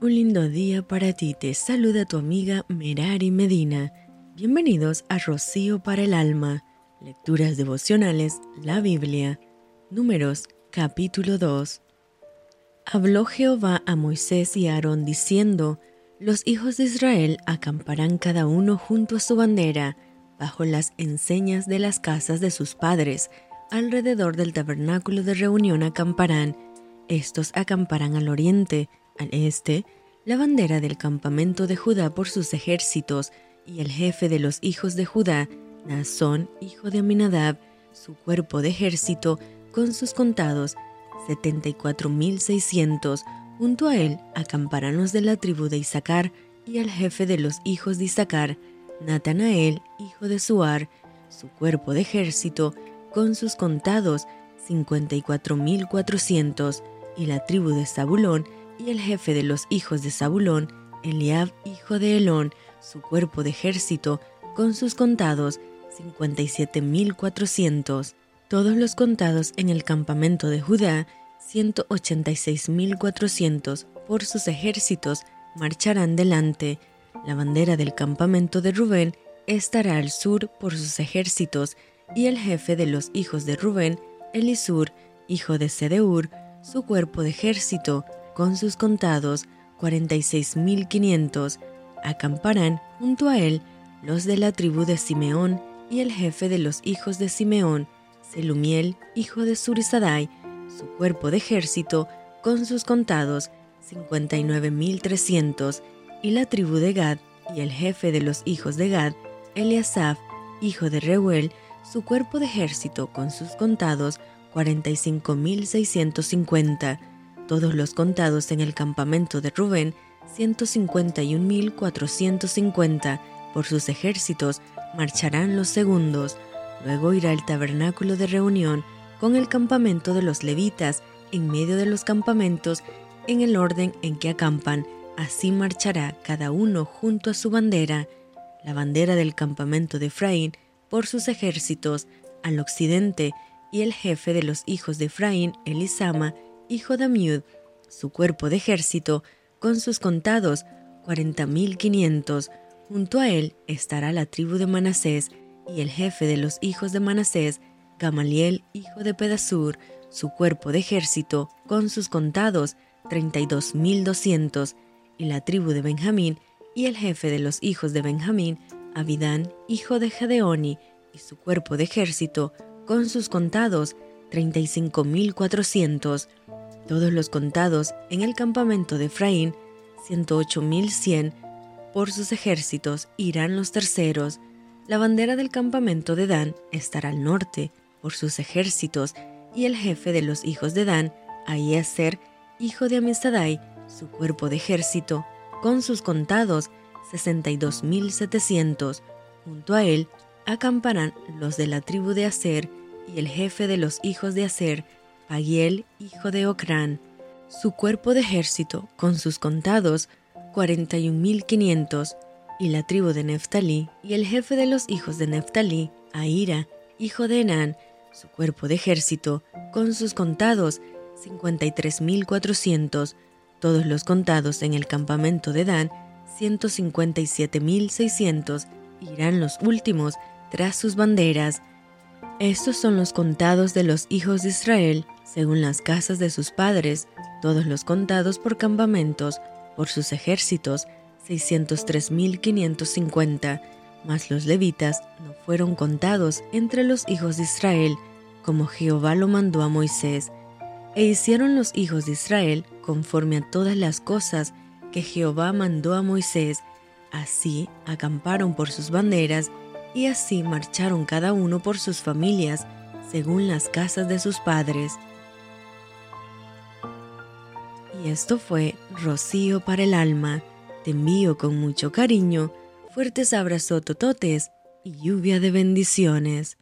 Un lindo día para ti, te saluda tu amiga Merari Medina. Bienvenidos a Rocío para el Alma, Lecturas Devocionales, la Biblia, Números, capítulo 2. Habló Jehová a Moisés y a Aarón diciendo, Los hijos de Israel acamparán cada uno junto a su bandera, bajo las enseñas de las casas de sus padres, alrededor del tabernáculo de reunión acamparán. Estos acamparán al oriente, al este, la bandera del campamento de Judá por sus ejércitos, y el jefe de los hijos de Judá, Nazón, hijo de Aminadab, su cuerpo de ejército, con sus contados, setenta y cuatro mil seiscientos, junto a él acamparán los de la tribu de Isaacar, y el jefe de los hijos de Isaacar, Natanael, hijo de Suar, su cuerpo de ejército, con sus contados, cincuenta y cuatro mil cuatrocientos, y la tribu de Zabulón, y el jefe de los hijos de Zabulón, Eliab, hijo de Elón, su cuerpo de ejército, con sus contados, cincuenta y siete mil cuatrocientos. Todos los contados en el campamento de Judá, ciento ochenta y seis mil cuatrocientos, por sus ejércitos, marcharán delante. La bandera del campamento de Rubén estará al sur por sus ejércitos, y el jefe de los hijos de Rubén, Elisur, hijo de Sedeur, su cuerpo de ejército, con sus contados, 46.500, acamparán junto a él los de la tribu de Simeón y el jefe de los hijos de Simeón, Selumiel, hijo de Surisadai, su cuerpo de ejército, con sus contados, 59.300, y la tribu de Gad, y el jefe de los hijos de Gad, Eliasaf, hijo de Reuel, su cuerpo de ejército, con sus contados, 45.650, todos los contados en el campamento de Rubén, 151.450, por sus ejércitos marcharán los segundos, luego irá el tabernáculo de reunión con el campamento de los levitas en medio de los campamentos en el orden en que acampan, así marchará cada uno junto a su bandera, la bandera del campamento de Efraín por sus ejércitos al occidente y el jefe de los hijos de Efraín, Elisama, hijo de Amiud, su cuerpo de ejército, con sus contados, cuarenta mil quinientos. Junto a él estará la tribu de Manasés, y el jefe de los hijos de Manasés, Gamaliel, hijo de Pedasur, su cuerpo de ejército, con sus contados, treinta y dos mil doscientos, y la tribu de Benjamín, y el jefe de los hijos de Benjamín, Abidán, hijo de Gedeoni, y su cuerpo de ejército, con sus contados, treinta y cinco mil cuatrocientos, todos los contados en el campamento de Efraín, ciento ocho mil cien, por sus ejércitos irán los terceros, la bandera del campamento de Dan estará al norte, por sus ejércitos, y el jefe de los hijos de Dan, Aieser, hijo de Amisadai, su cuerpo de ejército, con sus contados, sesenta y dos mil setecientos. Junto a él acamparán los de la tribu de Aser, y el jefe de los hijos de Aser, Pagiel, hijo de Ocrán. Su cuerpo de ejército, con sus contados, cuarenta y un mil quinientos y la tribu de Neftalí, y el jefe de los hijos de Neftalí, Aira, hijo de Enán, su cuerpo de ejército, con sus contados, 53.400, todos los contados en el campamento de Dan, 157.600, irán los últimos tras sus banderas. Estos son los contados de los hijos de Israel, según las casas de sus padres, todos los contados por campamentos, por sus ejércitos, 603.550, mas los levitas no fueron contados entre los hijos de Israel, como Jehová lo mandó a Moisés. E hicieron los hijos de Israel conforme a todas las cosas que Jehová mandó a Moisés, así acamparon por sus banderas, y así marcharon cada uno por sus familias, según las casas de sus padres. Y esto fue Rocío para el alma te envío con mucho cariño, fuertes abrazos tototes y lluvia de bendiciones.